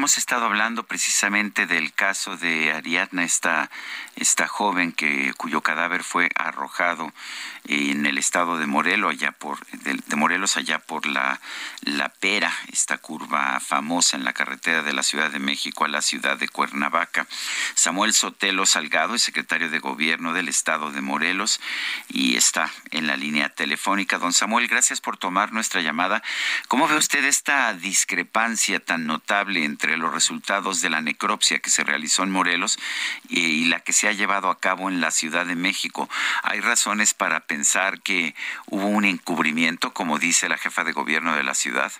Hemos estado hablando precisamente del caso de Ariadna, esta, esta joven que, cuyo cadáver fue arrojado en el estado de Morelos, allá por, Morelos, allá por la, la Pera, esta curva famosa en la carretera de la Ciudad de México a la ciudad de Cuernavaca. Samuel Sotelo Salgado es secretario de Gobierno del estado de Morelos y está en la línea telefónica. Don Samuel, gracias por tomar nuestra llamada. ¿Cómo ve usted esta discrepancia tan notable entre los resultados de la necropsia que se realizó en Morelos y, la que se ha llevado a cabo en la Ciudad de México? ¿Hay razones para pensar que hubo un encubrimiento, como dice la jefa de gobierno de la ciudad?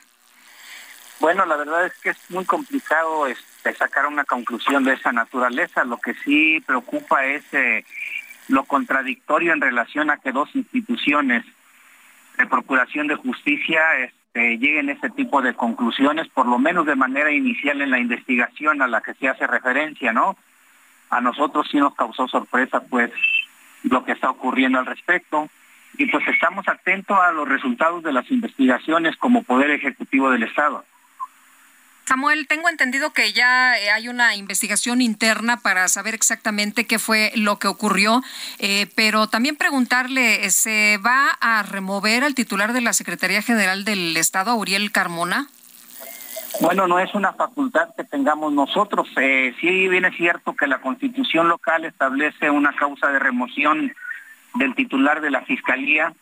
Bueno, la verdad es que es muy complicado este, sacar una conclusión de esa naturaleza. Lo que sí preocupa es eh, lo contradictorio en relación a que dos instituciones de procuración de justicia este, lleguen a ese tipo de conclusiones, por lo menos de manera inicial en la investigación a la que se hace referencia, ¿no? A nosotros sí nos causó sorpresa, pues, lo que está ocurriendo al respecto. Y pues estamos atentos a los resultados de las investigaciones como Poder Ejecutivo del Estado. Samuel, tengo entendido que ya hay una investigación interna para saber exactamente qué fue lo que ocurrió, eh, pero también preguntarle, ¿se va a remover al titular de la Secretaría General del Estado, Uriel Carmona? Bueno, no es una facultad que tengamos nosotros. Eh, sí bien es cierto que la constitución local establece una causa de remoción del titular de la Fiscalía.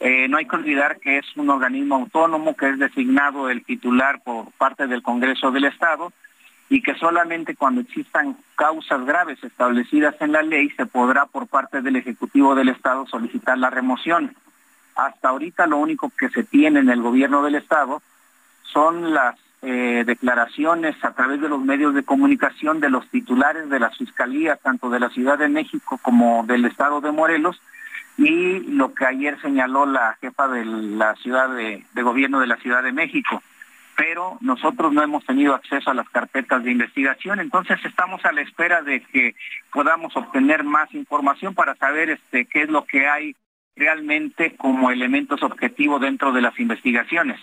Eh, no hay que olvidar que es un organismo autónomo que es designado el titular por parte del Congreso del Estado y que solamente cuando existan causas graves establecidas en la ley se podrá por parte del Ejecutivo del Estado solicitar la remoción. Hasta ahorita lo único que se tiene en el gobierno del Estado son las eh, declaraciones a través de los medios de comunicación de los titulares de las fiscalías, tanto de la Ciudad de México como del Estado de Morelos, y lo que ayer señaló la jefa de la ciudad de, gobierno de la Ciudad de México. Pero nosotros no hemos tenido acceso a las carpetas de investigación, entonces estamos a la espera de que podamos obtener más información para saber este qué es lo que hay realmente como elementos objetivos dentro de las investigaciones.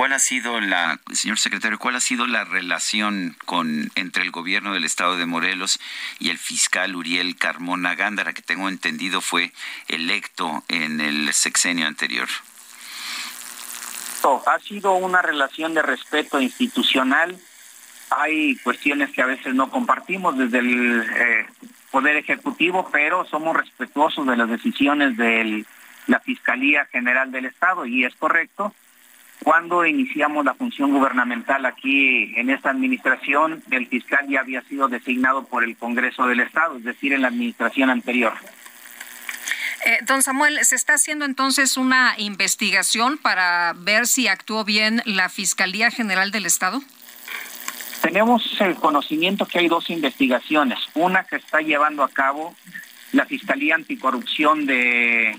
¿Cuál ha sido la, señor secretario, cuál ha sido la relación con entre el gobierno del estado de Morelos y el fiscal Uriel Carmona Gándara, que tengo entendido fue electo en el sexenio anterior? Ha sido una relación de respeto institucional. Hay cuestiones que a veces no compartimos desde el eh, Poder Ejecutivo, pero somos respetuosos de las decisiones de la Fiscalía General del Estado y es correcto cuando iniciamos la función gubernamental aquí en esta administración, el fiscal ya había sido designado por el Congreso del Estado, es decir, en la administración anterior. Eh, don Samuel, ¿se está haciendo entonces una investigación para ver si actuó bien la Fiscalía General del Estado? Tenemos el conocimiento que hay dos investigaciones. Una que está llevando a cabo la Fiscalía Anticorrupción de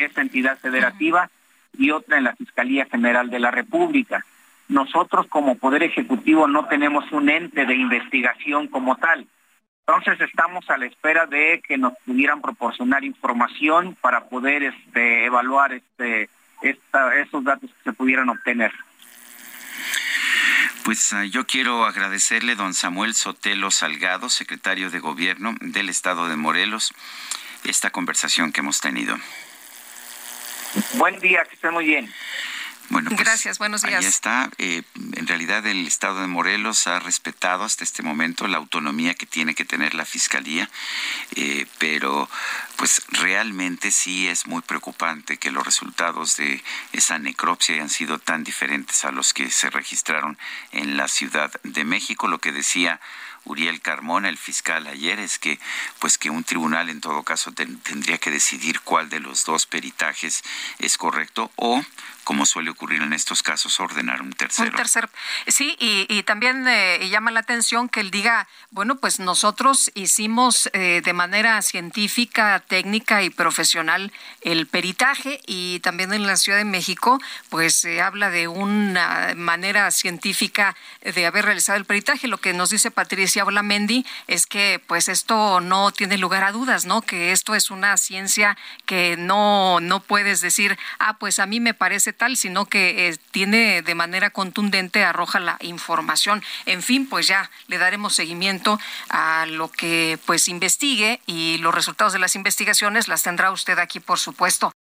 esta entidad federativa. Y otra en la Fiscalía General de la República. Nosotros como Poder Ejecutivo no tenemos un ente de investigación como tal. Entonces estamos a la espera de que nos pudieran proporcionar información para poder este, evaluar este, esta, esos datos que se pudieran obtener. Pues uh, yo quiero agradecerle don Samuel Sotelo Salgado, secretario de Gobierno del Estado de Morelos, esta conversación que hemos tenido. Buen día, que esté muy bien. Bueno, pues, gracias, buenos días. Ahí está. Eh, en realidad el Estado de Morelos ha respetado hasta este momento la autonomía que tiene que tener la Fiscalía, eh, pero pues realmente sí es muy preocupante que los resultados de esa necropsia hayan sido tan diferentes a los que se registraron en la Ciudad de México. Lo que decía Uriel Carmona, el fiscal ayer, es que pues que un tribunal en todo caso tendría que decidir cuál de los dos peritajes es correcto o como suele ocurrir en estos casos, ordenar un tercero. Un tercer, sí, y, también eh, llama la atención que él diga, bueno, pues nosotros hicimos eh, de manera científica, técnica y profesional el peritaje y también en la Ciudad de México, pues se habla de una manera científica de haber realizado el peritaje. Lo que nos dice Patricia Olamendi es que pues esto no tiene lugar a dudas, ¿no? Que esto es una ciencia que no, no puedes decir, ah, pues a mí me parece tal, sino que eh, tiene de manera contundente, arroja la información. En fin, pues ya le daremos seguimiento a lo que pues investigue y los resultados de las investigaciones las tendrá usted aquí, por supuesto.